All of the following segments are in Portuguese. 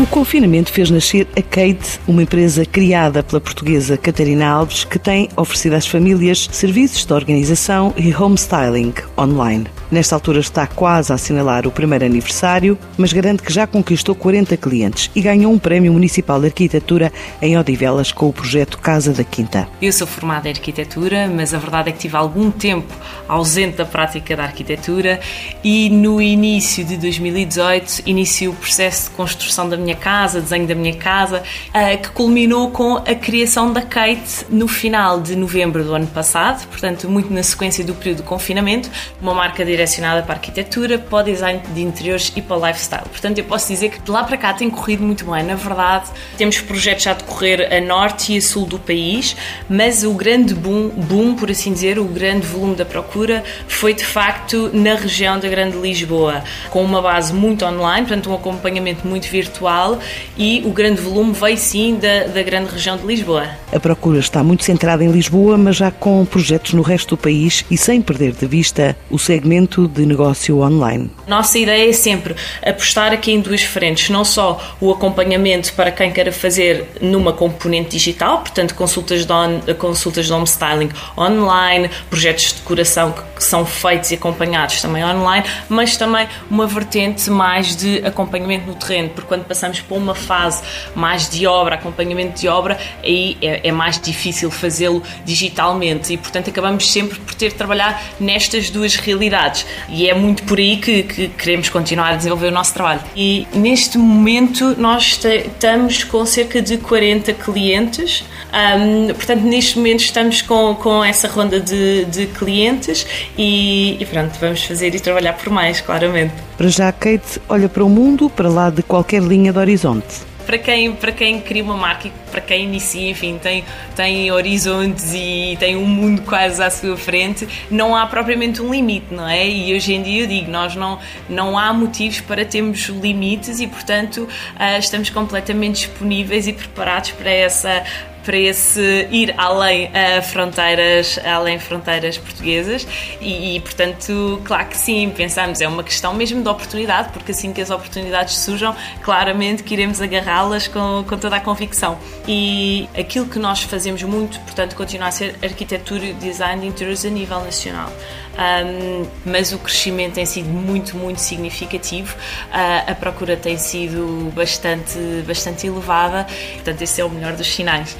O confinamento fez nascer a Kate, uma empresa criada pela portuguesa Catarina Alves, que tem oferecido às famílias serviços de organização e homestyling online. Nesta altura está quase a assinalar o primeiro aniversário, mas garante que já conquistou 40 clientes e ganhou um prémio municipal de arquitetura em Odivelas com o projeto Casa da Quinta. Eu sou formada em arquitetura, mas a verdade é que tive algum tempo ausente da prática da arquitetura e no início de 2018 iniciei o processo de construção da minha casa, desenho da minha casa, eh, que culminou com a criação da Kate no final de novembro do ano passado, portanto muito na sequência do período de confinamento, uma marca de direcionada para a arquitetura, para o design de interiores e para o lifestyle. Portanto, eu posso dizer que de lá para cá tem corrido muito bem. Na verdade, temos projetos já a decorrer a norte e a sul do país, mas o grande boom, boom, por assim dizer, o grande volume da procura foi de facto na região da Grande Lisboa, com uma base muito online, portanto, um acompanhamento muito virtual e o grande volume veio sim da, da grande região de Lisboa. A procura está muito centrada em Lisboa, mas já com projetos no resto do país e sem perder de vista o segmento de negócio online. Nossa ideia é sempre apostar aqui em duas frentes, não só o acompanhamento para quem queira fazer numa componente digital, portanto consultas de, on, consultas de home styling online, projetos de decoração que são feitos e acompanhados também online, mas também uma vertente mais de acompanhamento no terreno, porque quando passamos por uma fase mais de obra, acompanhamento de obra, aí é, é mais difícil fazê-lo digitalmente. E portanto acabamos sempre por ter de trabalhar nestas duas realidades e é muito por aí que, que queremos continuar a desenvolver o nosso trabalho. E neste momento nós estamos com cerca de 40 clientes, um, portanto, neste momento estamos com, com essa ronda de, de clientes e, e pronto, vamos fazer e trabalhar por mais, claramente. Para já, Kate olha para o mundo para lá de qualquer linha de horizonte para quem, para quem cria uma marca e para quem inicia, enfim, tem, tem horizontes e tem um mundo quase à sua frente, não há propriamente um limite, não é? E hoje em dia eu digo, nós não, não há motivos para termos limites e, portanto, uh, estamos completamente disponíveis e preparados para essa para esse ir além uh, fronteiras, além fronteiras portuguesas e, e, portanto, claro que sim, pensamos, é uma questão mesmo de oportunidade, porque assim que as oportunidades surjam, claramente que iremos agarrá-las com, com toda a convicção. E aquilo que nós fazemos muito, portanto, continua a ser arquitetura e design de interiores a nível nacional. Um, mas o crescimento tem sido muito, muito significativo. Uh, a procura tem sido bastante, bastante elevada, portanto, esse é o melhor dos sinais.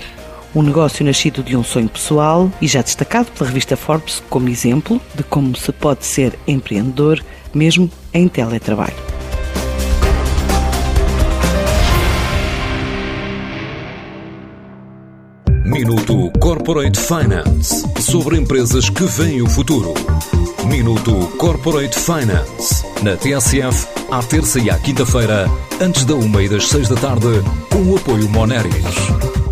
Um negócio nascido de um sonho pessoal e já destacado pela revista Forbes como exemplo de como se pode ser empreendedor mesmo em teletrabalho. Minuto Corporate Finance sobre empresas que veem o futuro. Minuto Corporate Finance na TSF, à terça e à quinta-feira, antes da uma e das seis da tarde, com o apoio Moneris.